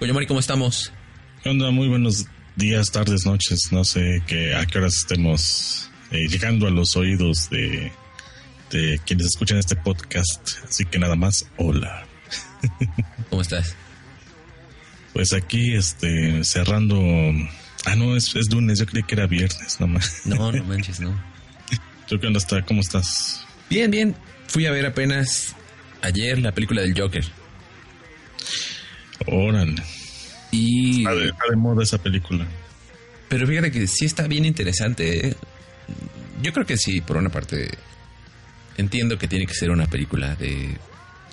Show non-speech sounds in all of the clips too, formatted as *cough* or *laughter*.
Coño Mari, ¿cómo estamos? ¿Qué onda? Muy buenos días, tardes, noches. No sé que, a qué horas estemos eh, llegando a los oídos de, de quienes escuchan este podcast. Así que nada más, hola. *laughs* ¿Cómo estás? Pues aquí, este, cerrando. Ah, no, es, es lunes. Yo creí que era viernes, nomás. No, no manches, no. *laughs* ¿Tú qué onda? Está? ¿Cómo estás? Bien, bien. Fui a ver apenas ayer la película del Joker. Órale. Y... Está de, está de moda esa película. Pero fíjate que sí está bien interesante. ¿eh? Yo creo que sí, por una parte, entiendo que tiene que ser una película de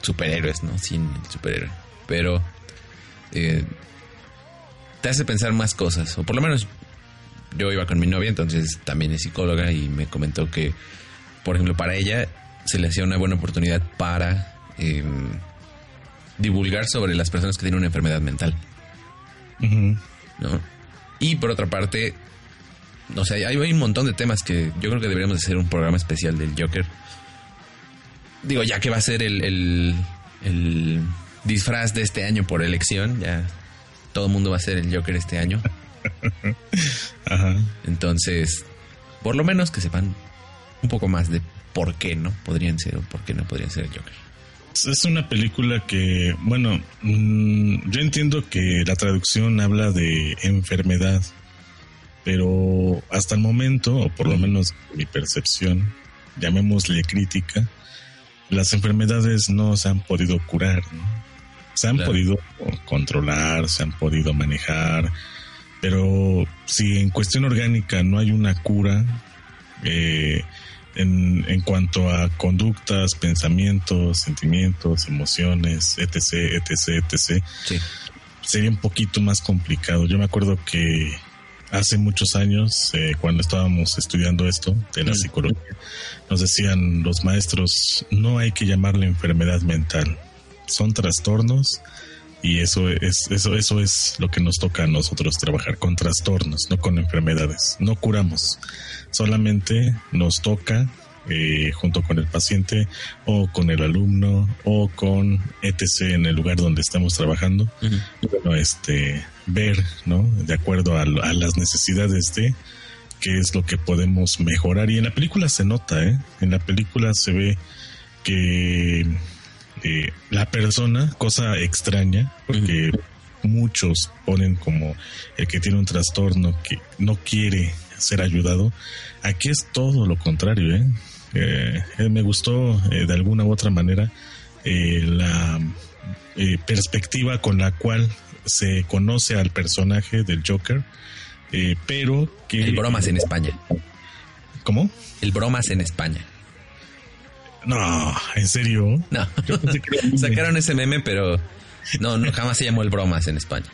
superhéroes, ¿no? Sin el superhéroe. Pero eh, te hace pensar más cosas. O por lo menos yo iba con mi novia, entonces también es psicóloga y me comentó que, por ejemplo, para ella se le hacía una buena oportunidad para eh, divulgar sobre las personas que tienen una enfermedad mental. ¿no? Y por otra parte, no sé, hay, hay un montón de temas que yo creo que deberíamos hacer un programa especial del Joker. Digo, ya que va a ser el, el, el disfraz de este año por elección, ya todo el mundo va a ser el Joker este año. *laughs* Ajá. Entonces, por lo menos que sepan un poco más de por qué no podrían ser o por qué no podrían ser el Joker. Es una película que, bueno, mm, yo entiendo que la traducción habla de enfermedad, pero hasta el momento, o por lo menos mi percepción, llamémosle crítica, las enfermedades no se han podido curar, ¿no? Se han Claro. podido controlar, se han podido manejar, pero si en cuestión orgánica no hay una cura, eh, en, en cuanto a conductas, pensamientos, sentimientos, emociones, etc., etc., etc., Sí. sería un poquito más complicado. Yo me acuerdo que hace muchos años, eh, cuando estábamos estudiando esto de la Mm. psicología, nos decían los maestros, no hay que llamarle enfermedad mental, son trastornos y eso es, eso, eso es lo que nos toca a nosotros trabajar con trastornos, no con enfermedades. No curamos, solamente nos toca eh, junto con el paciente o con el alumno o con etc en el lugar donde estamos trabajando bueno, este, ver, ¿no? De acuerdo a las necesidades de qué es lo que podemos mejorar. Y en la película se nota, ¿eh? En la película se ve que eh, la persona, cosa extraña, porque muchos ponen como el que tiene un trastorno que no quiere ser ayudado. Aquí es todo lo contrario, ¿eh? Eh, eh, me gustó eh, de alguna u otra manera la perspectiva con la cual se conoce al personaje del Joker, pero que... El bromas en España. ¿Cómo? El bromas en España. No, ¿en serio? No. Yo pensé que era un- *laughs* Sacaron ese meme, pero no, no, jamás se llamó el bromas en España.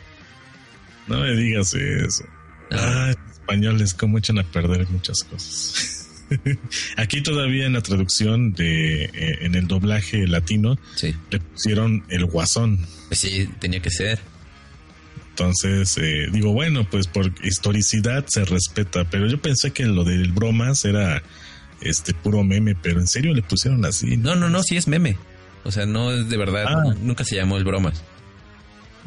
No me digas eso. Ah, españoles, cómo echan a perder muchas cosas. *laughs* Aquí todavía en la traducción de eh, en el doblaje latino Sí. le pusieron el guasón. Pues sí, tenía que ser. Entonces, eh, digo, bueno, pues por historicidad se respeta, pero yo pensé que lo del bromas era este puro meme, pero en serio le pusieron así. No, no, no, sí es meme. O sea, no es de verdad. Ah. Nunca se llamó el bromas.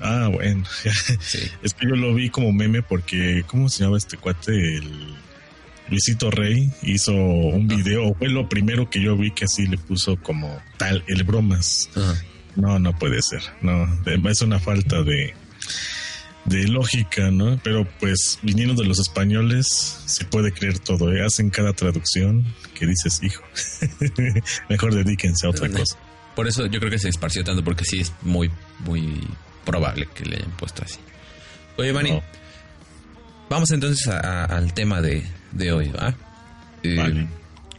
Ah, bueno. *laughs* Sí. es que yo lo vi como meme porque, ¿cómo se llama este cuate? El Luisito Rey hizo un video, fue lo primero que yo vi que así le puso como tal, el bromas. Ajá. No, no puede ser. No, es una falta de de lógica, ¿no? Pero pues viniendo de los españoles se puede creer todo, ¿eh? hacen cada traducción que dices, hijo, *laughs* mejor dedíquense a otra cosa. Por eso yo creo que se esparció tanto, porque sí es muy, muy probable que le hayan puesto así. Oye, Manny, No. vamos entonces a- a- al tema de, de hoy, ¿va? Eh, Vale.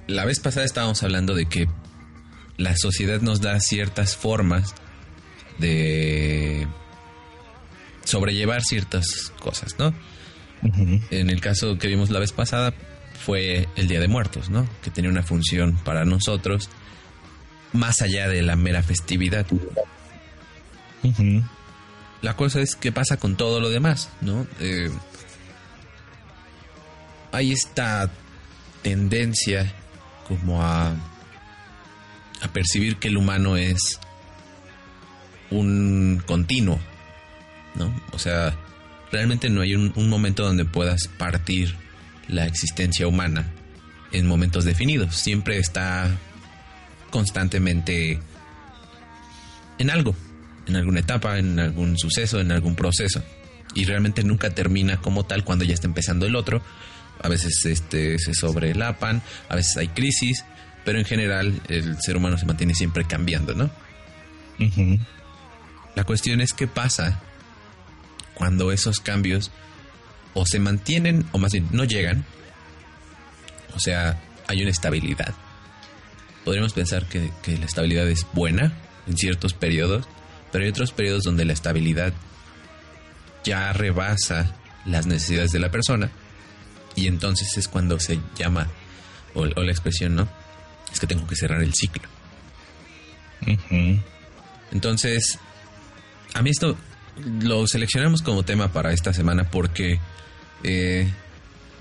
La vez pasada estábamos hablando de que la sociedad nos da ciertas formas de sobrellevar ciertas cosas, ¿no? En el caso que vimos la vez pasada fue el Día de Muertos, ¿no? Que tenía una función para nosotros más allá de la mera festividad. Ujú. La cosa es qué pasa con todo lo demás, ¿no? Eh, hay esta tendencia como a, a percibir que el humano es un continuo, ¿no? O sea, realmente no hay un, un momento donde puedas partir la existencia humana en momentos definidos. Siempre está constantemente en algo, en alguna etapa, en algún suceso, en algún proceso. Y realmente nunca termina como tal cuando ya está empezando el otro. A veces este, se sobrelapan, a veces hay crisis, pero en general el ser humano se mantiene siempre cambiando, ¿no? La cuestión es qué pasa cuando esos cambios o se mantienen o más bien no llegan. O sea, hay una estabilidad. Podríamos pensar que, que la estabilidad es buena en ciertos periodos, pero hay otros periodos donde la estabilidad ya rebasa las necesidades de la persona y entonces es cuando se llama o, o la expresión, ¿no? Es que tengo que cerrar el ciclo. Entonces, a mí esto lo seleccionamos como tema para esta semana porque eh,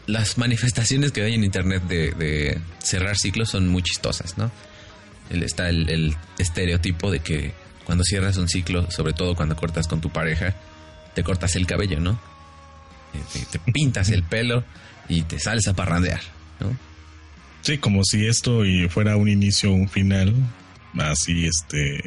las manifestaciones que hay en internet de, de cerrar ciclos son muy chistosas, ¿no? Está el, el estereotipo de que cuando cierras un ciclo, sobre todo cuando cortas con tu pareja, te cortas el cabello, ¿no? Eh, Te, te pintas el pelo y te sales a parrandear, ¿no? Sí, como si esto fuera un inicio o un final así, este,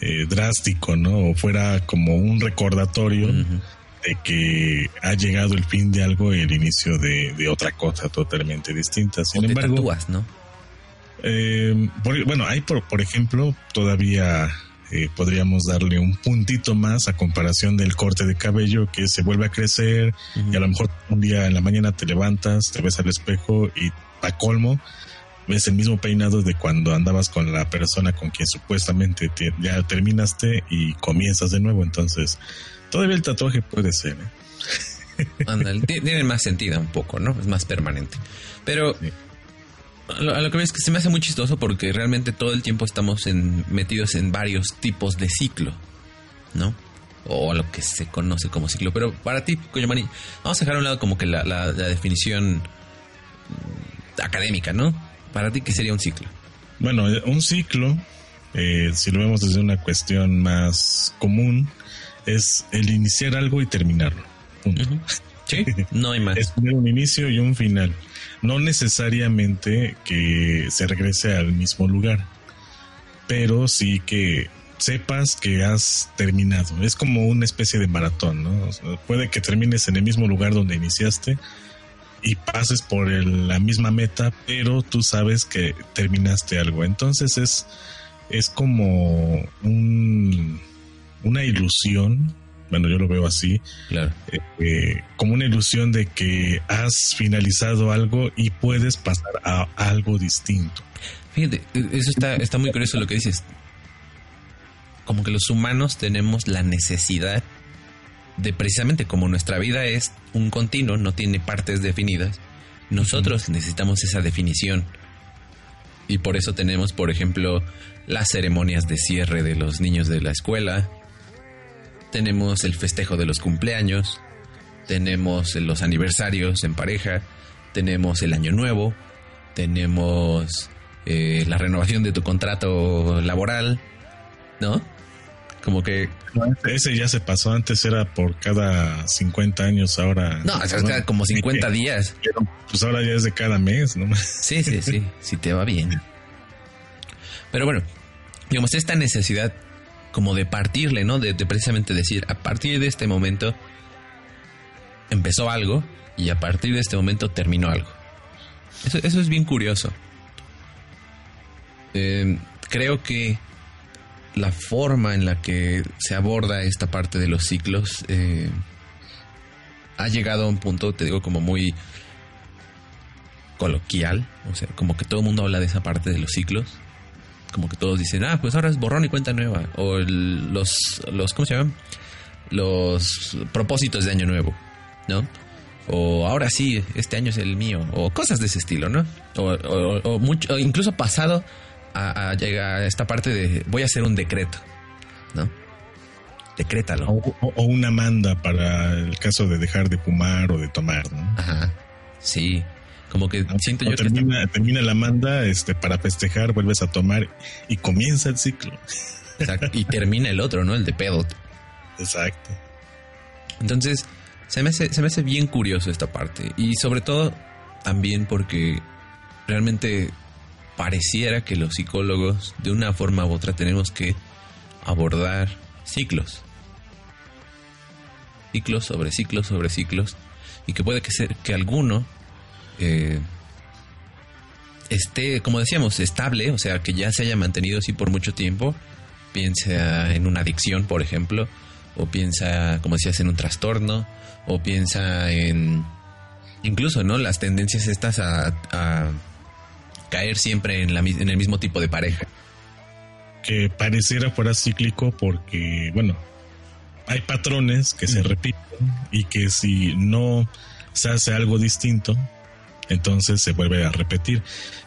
eh, drástico, ¿no? O fuera como un recordatorio de que ha llegado el fin de algo y el inicio de, de otra cosa totalmente distinta. O Sin te embargo, tatúas, ¿no? eh, por- bueno, hay por, por ejemplo, todavía eh, podríamos darle un puntito más a comparación del corte de cabello que se vuelve a crecer y a lo mejor un día en la mañana te levantas, te ves al espejo y a colmo ves el mismo peinado de cuando andabas con la persona con quien supuestamente te- ya terminaste y comienzas de nuevo. Entonces, todavía el tatuaje puede ser. ¿eh? Ándale, ti- tiene más sentido un poco, ¿no? Es más permanente. Pero Sí. A lo, a lo que veo es que se me hace muy chistoso porque realmente todo el tiempo estamos en- metidos en varios tipos de ciclo, ¿no? O lo que se conoce como ciclo. Pero para ti, Koyamani, vamos a dejar a un lado como que la, la- la definición mm, académica, ¿no? Para ti, ¿qué sería un ciclo? Bueno, un ciclo, eh, si lo vemos desde una cuestión más común, es el iniciar algo y terminarlo. Punto. Sí, no hay más. *laughs* Es tener un inicio y un final. No necesariamente que se regrese al mismo lugar, pero sí que sepas que has terminado. Es como una especie de maratón, ¿no? Puede que termines en el mismo lugar donde iniciaste y pases por el- la misma meta, pero tú sabes que terminaste algo. Entonces es, es como un, una ilusión, bueno, yo lo veo así, Claro. eh, eh, como una ilusión de que has finalizado algo y puedes pasar a algo distinto. Fíjate, eso está, está muy curioso lo que dices. Como que los humanos tenemos la necesidad de precisamente como nuestra vida es un continuo, no tiene partes definidas, nosotros necesitamos esa definición. Y por eso tenemos, por ejemplo, las ceremonias de cierre de los niños de la escuela, tenemos el festejo de los cumpleaños, tenemos los aniversarios en pareja, tenemos el año nuevo, tenemos eh, la renovación de tu contrato laboral, ¿no? Como que... Ese ya se pasó, antes era por cada 50 años, ahora... No, es cada como 50 días. Pero, pues ahora ya es de cada mes, ¿no? *laughs* Sí, sí, sí, sí te va bien. Pero bueno, digamos, esta necesidad como de partirle, ¿no? De, precisamente decir, a partir de este momento empezó algo y a partir de este momento terminó algo. Eso, es bien curioso. Eh, creo que la forma en la que se aborda esta parte de los ciclos eh, ha llegado a un punto, te digo, como muy coloquial. O sea, como que todo el mundo habla de esa parte de los ciclos. Como que todos dicen, ah, pues ahora es borrón y cuenta nueva. O el- los, los, ¿cómo se llaman? Los propósitos de año nuevo, ¿no? O ahora sí, este año es el mío. O cosas de ese estilo, ¿no? O, o- o mucho, o incluso pasado a, a llegar a esta parte de voy a hacer un decreto, ¿no? Decrétalo. O, o- o una manda para el caso de dejar de fumar o de tomar, ¿no? Ajá. Sí. Como que siento O yo que está- termina, termina la manda este, para festejar, vuelves a tomar y comienza el ciclo. Exacto. Y termina el otro, ¿no? El de pedo. Exacto. Entonces, se me, hace, se me hace bien curioso esta parte. Y sobre todo, también porque realmente pareciera que los psicólogos, de una forma u otra, tenemos que abordar ciclos. Ciclos sobre ciclos sobre ciclos. Y que puede que ser que alguno eh, esté, como decíamos, estable, o sea, que ya se haya mantenido así por mucho tiempo. Piensa en una adicción, por ejemplo, o piensa, como decías, en un trastorno, o piensa en incluso, ¿no? Las tendencias estas a, a caer siempre en, la, en el mismo tipo de pareja. Que pareciera fuera cíclico porque, bueno, hay patrones que se repiten y que si no se hace algo distinto, entonces se vuelve a repetir.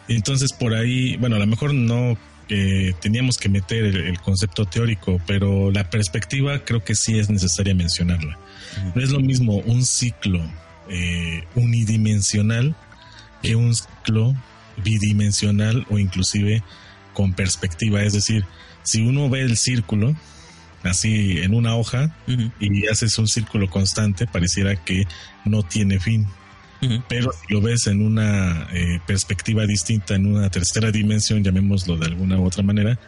Entonces por ahí, bueno, a lo mejor no eh, teníamos que meter el, el concepto teórico, pero la perspectiva creo que sí es necesaria mencionarla. No es lo mismo un ciclo eh, unidimensional que un ciclo bidimensional o inclusive con perspectiva. Es decir, si uno ve el círculo así en una hoja y haces un círculo constante, pareciera que no tiene fin. Pero si lo ves en una eh, perspectiva distinta, en una tercera dimensión, llamémoslo de alguna u otra manera,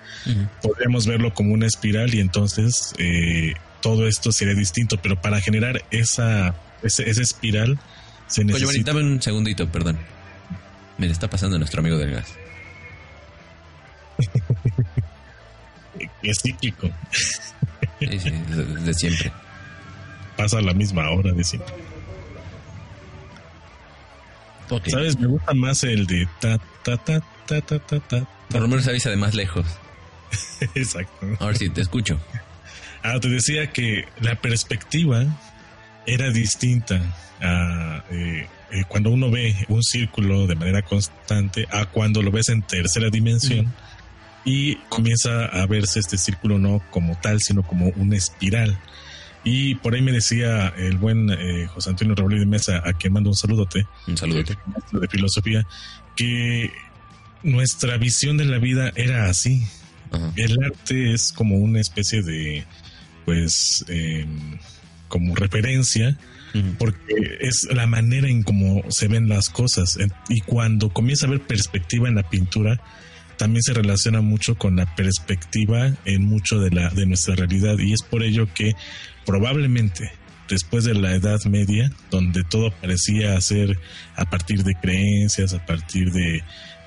podríamos verlo como una espiral y entonces eh, todo esto sería distinto. Pero para generar esa, ese- esa espiral se Oye, necesita... dame un segundito, perdón. Me le está pasando a nuestro amigo del gas. *laughs* Es cíclico, Sí, sí, desde siempre. pasa a la misma hora de siempre. Ok. ¿Sabes? Me gusta más el de ta, ta, ta, ta, ta, ta, ta. Por lo menos avisa de más lejos. *laughs* Exacto. Ahora sí, te escucho. Ah, te decía que la perspectiva era distinta a eh, eh, cuando uno ve un círculo de manera constante a cuando lo ves en tercera dimensión y comienza a verse este círculo no como tal, sino como una espiral. Y por ahí me decía el buen eh, José Antonio Raúl de Mesa, a quien mando un saludote, Un saludote. de filosofía, que nuestra visión de la vida era así, Ajá. el arte es como una especie de, pues, eh, como referencia, porque es la manera en cómo se ven las cosas. Y cuando comienza a haber perspectiva en la pintura, también se relaciona mucho con la perspectiva en mucho de, la, de nuestra realidad. Y es por ello que probablemente después de la Edad Media, donde todo parecía ser a partir de creencias, a partir de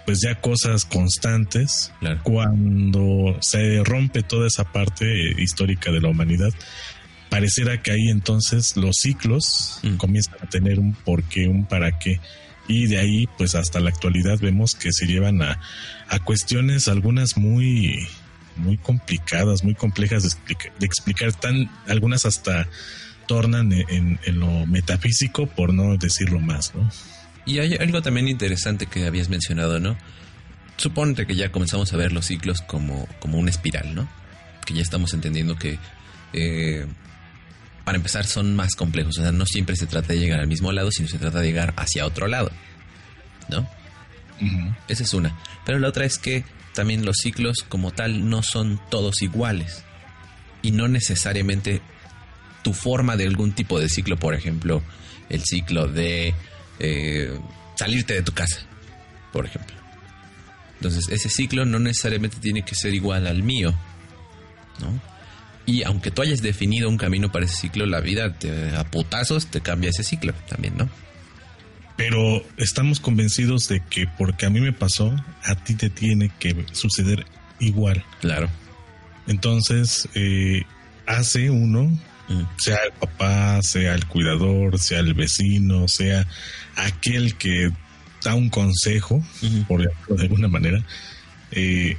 pues ya cosas constantes, Claro. cuando se rompe toda esa parte histórica de la humanidad, pareciera que ahí entonces los ciclos Mm. comienzan a tener un porqué, un para qué. Y de ahí, pues hasta la actualidad vemos que se llevan a, a cuestiones algunas muy, muy complicadas, muy complejas de, explica- de explicar, tan, algunas hasta tornan en, en- en lo metafísico, por no decirlo más, ¿no? Y hay algo también interesante que habías mencionado, ¿no? Suponte que ya comenzamos a ver los ciclos como, como una espiral, ¿no? Que ya estamos entendiendo que, eh, para empezar, son más complejos. O sea, no siempre se trata de llegar al mismo lado, sino se trata de llegar hacia otro lado, ¿no? Esa es una. Pero la otra es que también los ciclos como tal no son todos iguales. Y no necesariamente tu forma de algún tipo de ciclo, por ejemplo, el ciclo de eh, salirte de tu casa, por ejemplo. Entonces, ese ciclo no necesariamente tiene que ser igual al mío, ¿no? Y aunque tú hayas definido un camino para ese ciclo, la vida te- a putazos te cambia ese ciclo también, ¿no? Pero estamos convencidos de que porque a mí me pasó, a ti te tiene que suceder igual. Claro. Entonces, eh, hace uno, Mm. sea el papá, sea el cuidador, sea el vecino, sea aquel que da un consejo, por ejemplo, de alguna manera, eh,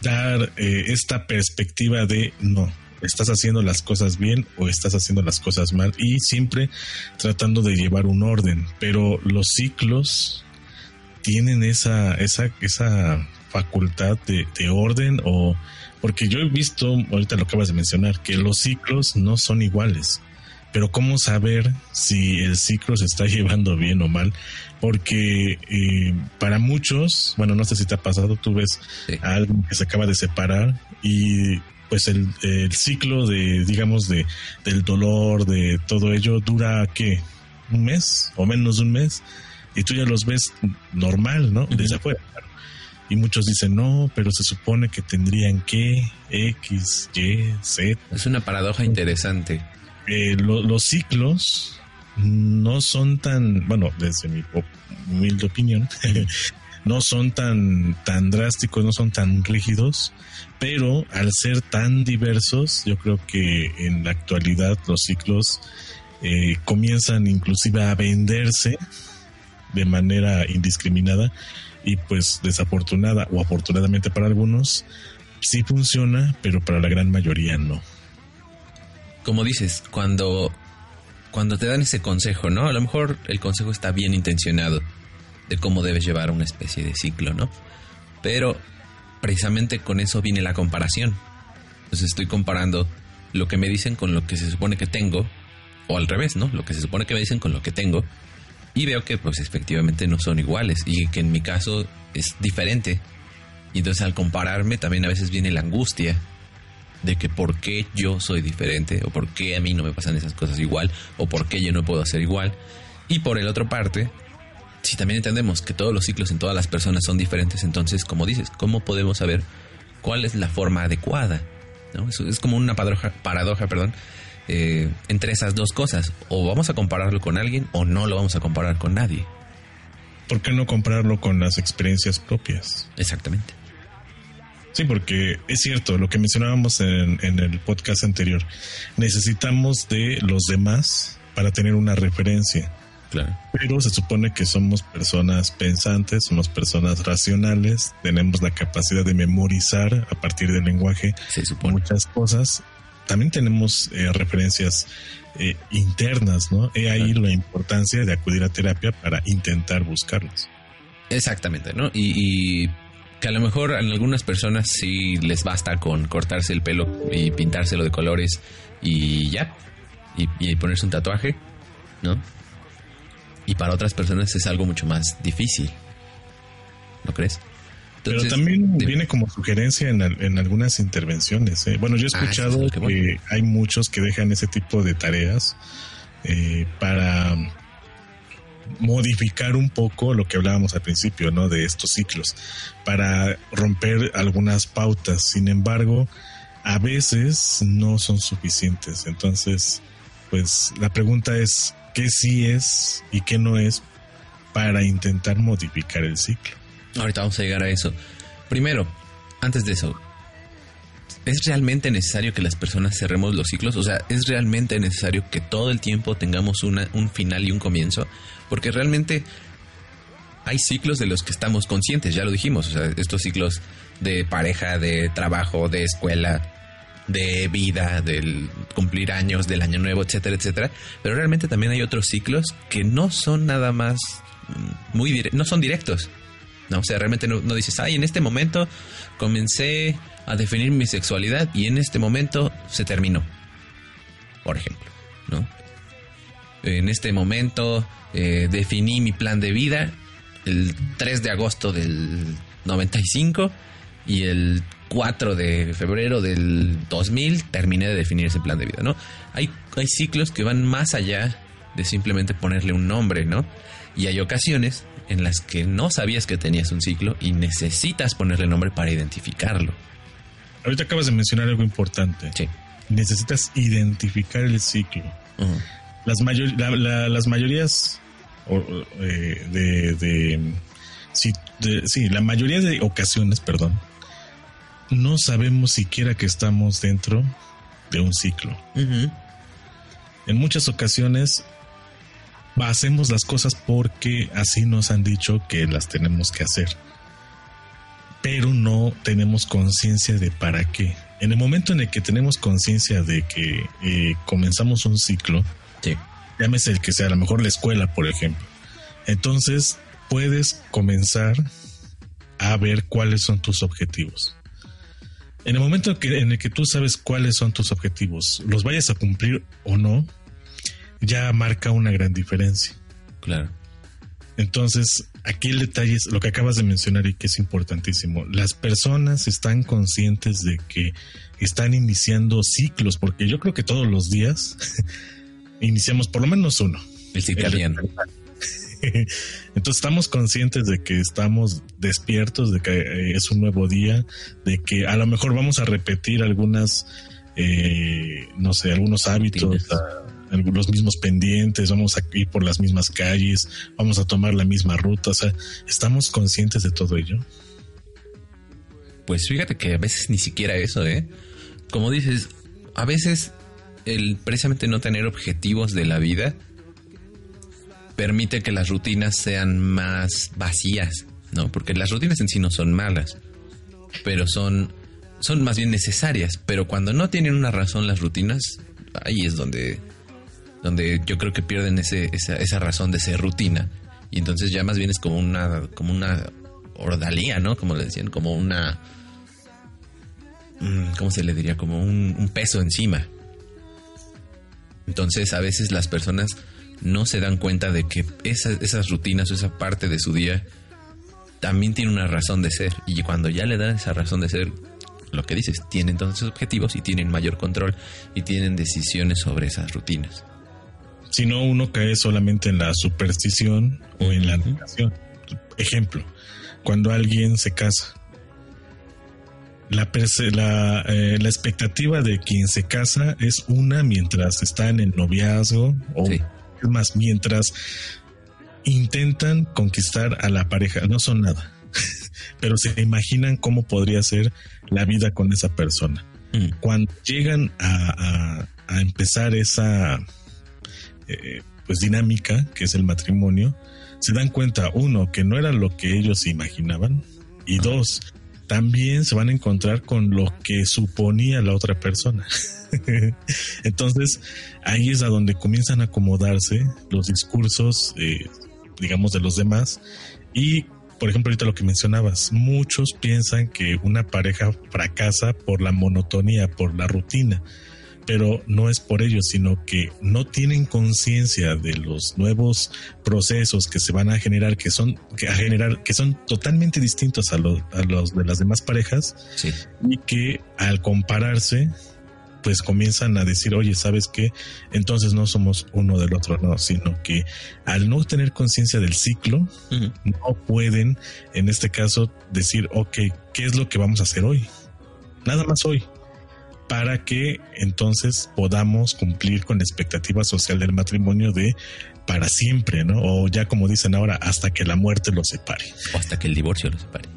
dar eh, esta perspectiva de no, estás haciendo las cosas bien o estás haciendo las cosas mal y siempre tratando de llevar un orden, pero los ciclos tienen esa, esa, esa facultad de, de orden o porque yo he visto, ahorita lo acabas de mencionar, que los ciclos no son iguales. Pero ¿cómo saber si el ciclo se está *laughs* llevando bien o mal? Porque eh, para muchos, bueno, no sé si te ha pasado, tú ves Sí. a alguien que se acaba de separar y pues el, el ciclo de, digamos, de, del dolor, de todo ello, dura, ¿qué? ¿Un mes o menos de un mes? Y tú ya los ves normal, ¿no? Desde afuera. claro. Y muchos dicen, no, pero se supone que tendrían que X, Y, Z. Es una paradoja interesante. Eh, lo- los ciclos no son tan, bueno, desde mi humilde opinión, *laughs* no son tan, tan drásticos, no son tan rígidos, pero al ser tan diversos, yo creo que en la actualidad los ciclos eh, comienzan inclusive a venderse de manera indiscriminada y pues desafortunada o afortunadamente para algunos sí funciona, pero para la gran mayoría no. Como dices, cuando, cuando te dan ese consejo, ¿no? A lo mejor el consejo está bien intencionado de cómo debes llevar una especie de ciclo, ¿no? Pero precisamente con eso viene la comparación. Entonces estoy comparando lo que me dicen con lo que se supone que tengo, o al revés, ¿no? Lo que se supone que me dicen con lo que tengo, y veo que pues efectivamente no son iguales, y que en mi caso es diferente. Y entonces al compararme también a veces viene la angustia de que por qué yo soy diferente, o por qué a mí no me pasan esas cosas igual, o por qué yo no puedo hacer igual. Y por el otro parte, si también entendemos que todos los ciclos en todas las personas son diferentes, entonces, como dices, ¿cómo podemos saber cuál es la forma adecuada? ¿No? Eso es como una paradoja, paradoja perdón, eh, entre esas dos cosas. O vamos a compararlo con alguien o no lo vamos a comparar con nadie. ¿Por qué no compararlo con las experiencias propias? Exactamente. Sí, porque es cierto, lo que mencionábamos en, en el podcast anterior, necesitamos de los demás para tener una referencia, Claro. pero se supone que somos personas pensantes, somos personas racionales, tenemos la capacidad de memorizar a partir del lenguaje Se supone. muchas cosas. También tenemos eh, referencias eh, internas, ¿no? He ahí la importancia de acudir a terapia para intentar buscarlas. Exactamente, ¿no? Y, y que a lo mejor a algunas personas sí les basta con cortarse el pelo y pintárselo de colores y ya. Y, y ponerse un tatuaje, ¿no? Y para otras personas es algo mucho más difícil. ¿No crees? Pero también viene como sugerencia en, al- en algunas intervenciones. ¿eh? Bueno, yo he Ah, escuchado es que hay muchos que dejan ese tipo de tareas eh, para modificar un poco lo que hablábamos al principio, ¿no? De estos ciclos, para romper algunas pautas. Sin embargo, a veces no son suficientes. Entonces, pues la pregunta es, ¿qué sí es y qué no es para intentar modificar el ciclo? Ahorita vamos a llegar a eso. Primero, antes de eso, ¿es realmente necesario que las personas cerremos los ciclos? O sea, ¿es realmente necesario que todo el tiempo tengamos una, un final y un comienzo? Porque realmente hay ciclos de los que estamos conscientes, ya lo dijimos. O sea, estos ciclos de pareja, de trabajo, de escuela, de vida, del cumplir años, del año nuevo, etcétera, etcétera. Pero realmente también hay otros ciclos que no son nada más mm, muy no son directos. No, o sea, realmente no, no dices, ay, en este momento comencé a definir mi sexualidad y en este momento se terminó. Por ejemplo, ¿no? En este momento eh, definí mi plan de vida el 3 de agosto del 95 y el 4 de febrero del 2000 terminé de definir ese plan de vida, ¿no? Hay, hay ciclos que van más allá de simplemente ponerle un nombre, ¿no? Y hay ocasiones en las que no sabías que tenías un ciclo y necesitas ponerle nombre para identificarlo. Ahorita acabas de mencionar algo importante. Sí. necesitas identificar el ciclo. Las, mayor- la- la- las mayorías o- eh, de, de, sí, de- sí, la mayoría de ocasiones, perdón, no sabemos siquiera que estamos dentro de un ciclo. En muchas ocasiones hacemos las cosas porque así nos han dicho que las tenemos que hacer. Pero no tenemos conciencia de para qué. En el momento en el que tenemos conciencia de que eh, comenzamos un ciclo, Sí. llámese el que sea, a lo mejor la escuela, por ejemplo. Entonces puedes comenzar a ver cuáles son tus objetivos. En el momento que, en el que tú sabes cuáles son tus objetivos, los vayas a cumplir o no, ya marca una gran diferencia. Claro. Entonces, aquí el detalle es lo que acabas de mencionar y que es importantísimo. Las personas están conscientes de que están iniciando ciclos, porque yo creo que todos los días *laughs* iniciamos por lo menos uno. El circadiano. *laughs* Entonces estamos conscientes de que estamos despiertos, de que eh, es un nuevo día, de que a lo mejor vamos a repetir algunas, eh, no sé, algunos hábitos, a- algunos mismos pendientes, vamos a ir por las mismas calles, vamos a tomar la misma ruta, o sea, estamos conscientes de todo ello. Pues fíjate que a veces ni siquiera eso, ¿eh? Como dices, a veces el precisamente no tener objetivos de la vida permite que las rutinas sean más vacías, ¿no? Porque las rutinas en sí no son malas, pero son, son más bien necesarias. Pero cuando no tienen una razón las rutinas, ahí es donde, donde yo creo que pierden ese, esa, esa razón de ser rutina. Y entonces ya más bien es como una, como una ordalía, ¿no? Como le decían, como una... mm, ¿Cómo se le diría? Como un, un peso encima. Entonces a veces las personas no se dan cuenta de que esas, esas rutinas o esa parte de su día también tiene una razón de ser. Y cuando ya le dan esa razón de ser, lo que dices, tienen entonces objetivos y tienen mayor control y tienen decisiones sobre esas rutinas. Si no, uno cae solamente en la superstición o en la negación. Ejemplo, cuando alguien se casa, la, perce- la, eh, la expectativa de quien se casa es una mientras está en el noviazgo o Sí. Más, mientras intentan conquistar a la pareja, no son nada, *laughs* pero se imaginan cómo podría ser la vida con esa persona. Mm, cuando llegan a, a- a empezar esa eh, pues dinámica que es el matrimonio, se dan cuenta, uno, que no era lo que ellos imaginaban, y dos, también se van a encontrar con lo que suponía la otra persona. *laughs* Entonces, ahí es a donde comienzan a acomodarse los discursos, eh, digamos, de los demás. Y, por ejemplo, ahorita lo que mencionabas, muchos piensan que una pareja fracasa por la monotonía, por la rutina pero no es por ello, sino que no tienen conciencia de los nuevos procesos que se van a generar, que son que a generar, que son totalmente distintos a los, a los de las demás parejas sí. y que al compararse, pues comienzan a decir, oye, ¿sabes qué? Entonces no somos uno del otro, no, sino que al no tener conciencia del ciclo, no pueden, en este caso, decir, ok, ¿qué es lo que vamos a hacer hoy? Nada más hoy. Para que entonces podamos cumplir con la expectativa social del matrimonio de para siempre, ¿no? O ya como dicen ahora, hasta que la muerte los separe. O hasta que el divorcio lo separe.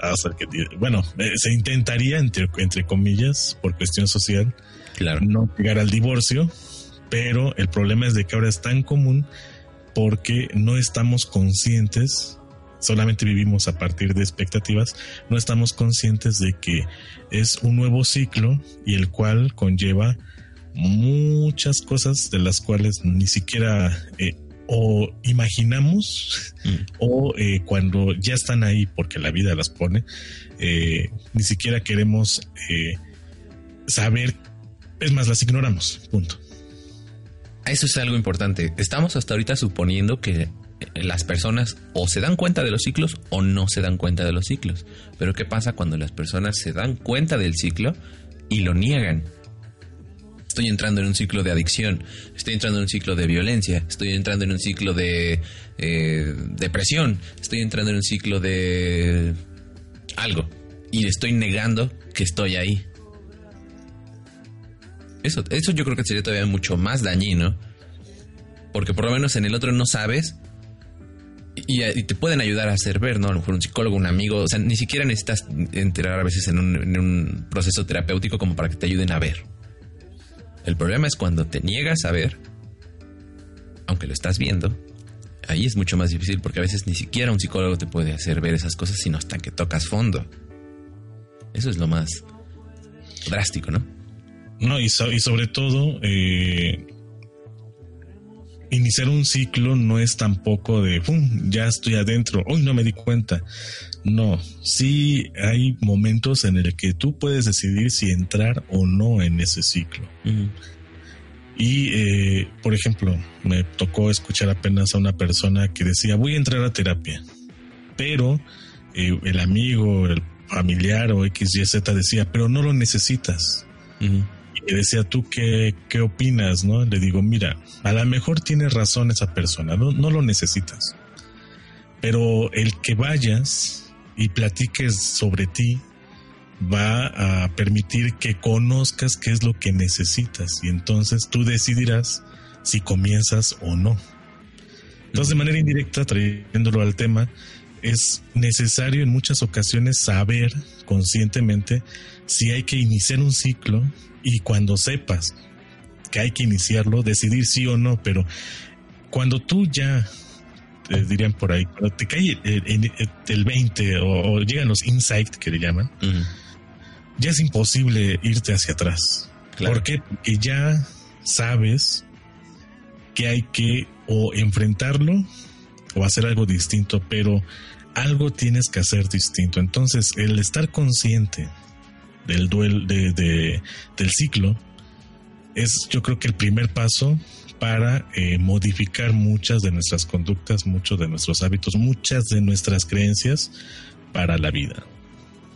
Hasta que, bueno, eh, se intentaría, entre, entre comillas, por cuestión social, Claro. no llegar al divorcio, pero el problema es de que ahora es tan común porque no estamos conscientes, solamente vivimos a partir de expectativas, no estamos conscientes de que es un nuevo ciclo y el cual conlleva muchas cosas de las cuales ni siquiera eh, o imaginamos Mm. o eh, cuando ya están ahí porque la vida las pone, eh, ni siquiera queremos saber, es más, las ignoramos, punto. Eso es algo importante. Estamos hasta ahorita suponiendo que las personas o se dan cuenta de los ciclos o no se dan cuenta de los ciclos. Pero ¿qué pasa cuando las personas se dan cuenta del ciclo y lo niegan? Estoy entrando en un ciclo de adicción, estoy entrando en un ciclo de violencia, estoy entrando en un ciclo de eh, depresión, estoy entrando en un ciclo de algo y estoy negando que estoy ahí. Eso, eso yo creo que sería todavía mucho más dañino. Porque por lo menos en el otro no sabes. Y, y te pueden ayudar a hacer ver, ¿no? A lo mejor un psicólogo, un amigo. O sea, ni siquiera necesitas entrar a veces en un, proceso terapéutico como para que te ayuden a ver. El problema es cuando te niegas a ver, aunque lo estás viendo, ahí es mucho más difícil porque a veces ni siquiera un psicólogo te puede hacer ver esas cosas, sino hasta que tocas fondo. Eso es lo más drástico, ¿no? No, y sobre todo, eh, iniciar un ciclo no es tampoco de, ¡pum! Ya estoy adentro, hoy no me di cuenta. No, sí hay momentos en el que tú puedes decidir si entrar o no en ese ciclo. Y, eh, por ejemplo, me tocó escuchar apenas a una persona que decía, voy a entrar a terapia, pero eh, el amigo, el familiar o XYZ decía, pero no lo necesitas. Y decía, ¿tú qué, qué opinas? ¿no? Le digo, mira, a lo mejor tiene razón esa persona, no, no lo necesitas. Pero el que vayas y platiques sobre ti va a permitir que conozcas qué es lo que necesitas y entonces tú decidirás si comienzas o no. Entonces, de manera indirecta, trayéndolo al tema, es necesario en muchas ocasiones saber conscientemente si hay que iniciar un ciclo y cuando sepas que hay que iniciarlo, decidir sí o no, pero cuando tú ya, eh, dirían por ahí, cuando te cae el, el- el 20 o, o llegan los insights que le llaman, ya es imposible irte hacia atrás. Claro. ¿Por qué? Porque ya sabes que hay que o enfrentarlo o hacer algo distinto, pero algo tienes que hacer distinto. Entonces, el estar consciente del duelo, de, de- del ciclo, es yo creo que el primer paso para eh, modificar muchas de nuestras conductas, muchos de nuestros hábitos, muchas de nuestras creencias para la vida.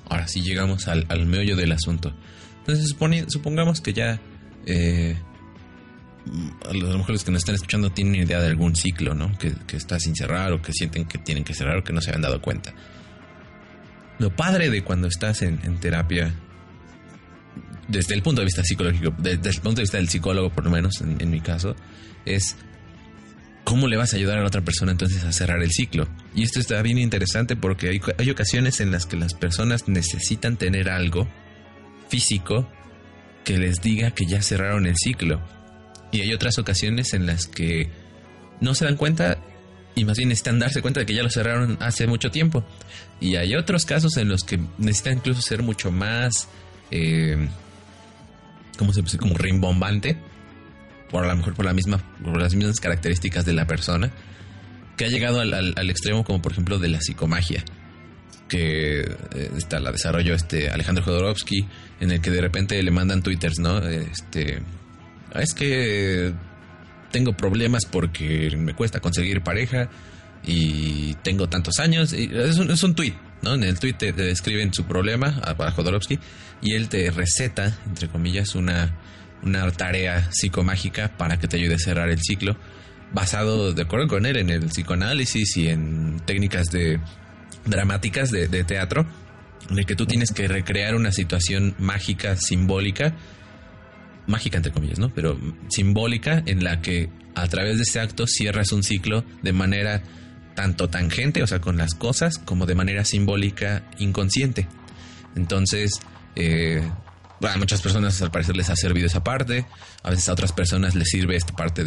Ahora sí llegamos al, al meollo del asunto. Entonces supongamos que ya eh, las mujeres que nos están escuchando tienen idea de algún ciclo, ¿no? Que, que está sin cerrar o que sienten que tienen que cerrar o que no se habían dado cuenta. Lo padre de cuando estás en terapia, desde el punto de vista psicológico, de- desde el punto de vista del psicólogo por lo menos, en, en mi caso, es cómo le vas a ayudar a la otra persona entonces a cerrar el ciclo. Y esto está bien interesante porque hay, hay ocasiones en las que las personas necesitan tener algo físico que les diga que ya cerraron el ciclo. Y hay otras ocasiones en las que no se dan cuenta y más bien necesitan darse cuenta de que ya lo cerraron hace mucho tiempo. Y hay otros casos en los que necesitan incluso ser mucho más, eh, ¿cómo se? Como rimbombante por a lo mejor por la misma por las mismas características de la persona que ha llegado al, al- extremo como por ejemplo de la psicomagia que eh, está la desarrolló este Alejandro Jodorowsky en el que de repente le mandan twitters no este "Ah, es que tengo problemas porque me cuesta conseguir pareja y tengo tantos años y es un, es un tweet ¿no? En el tweet te, describen su problema a, a Jodorowsky y él te receta, entre comillas, una, una tarea psicomágica para que te ayude a cerrar el ciclo, basado, de acuerdo con él, en el psicoanálisis y en técnicas de dramáticas de, de teatro, en que tú tienes que recrear una situación mágica, simbólica, mágica entre comillas, ¿no? Pero simbólica en la que a través de ese acto cierras un ciclo de manera tanto tangente, o sea, con las cosas, como de manera simbólica inconsciente. Entonces, eh, a muchas personas al parecer les ha servido esa parte, a veces a otras personas les sirve esta parte.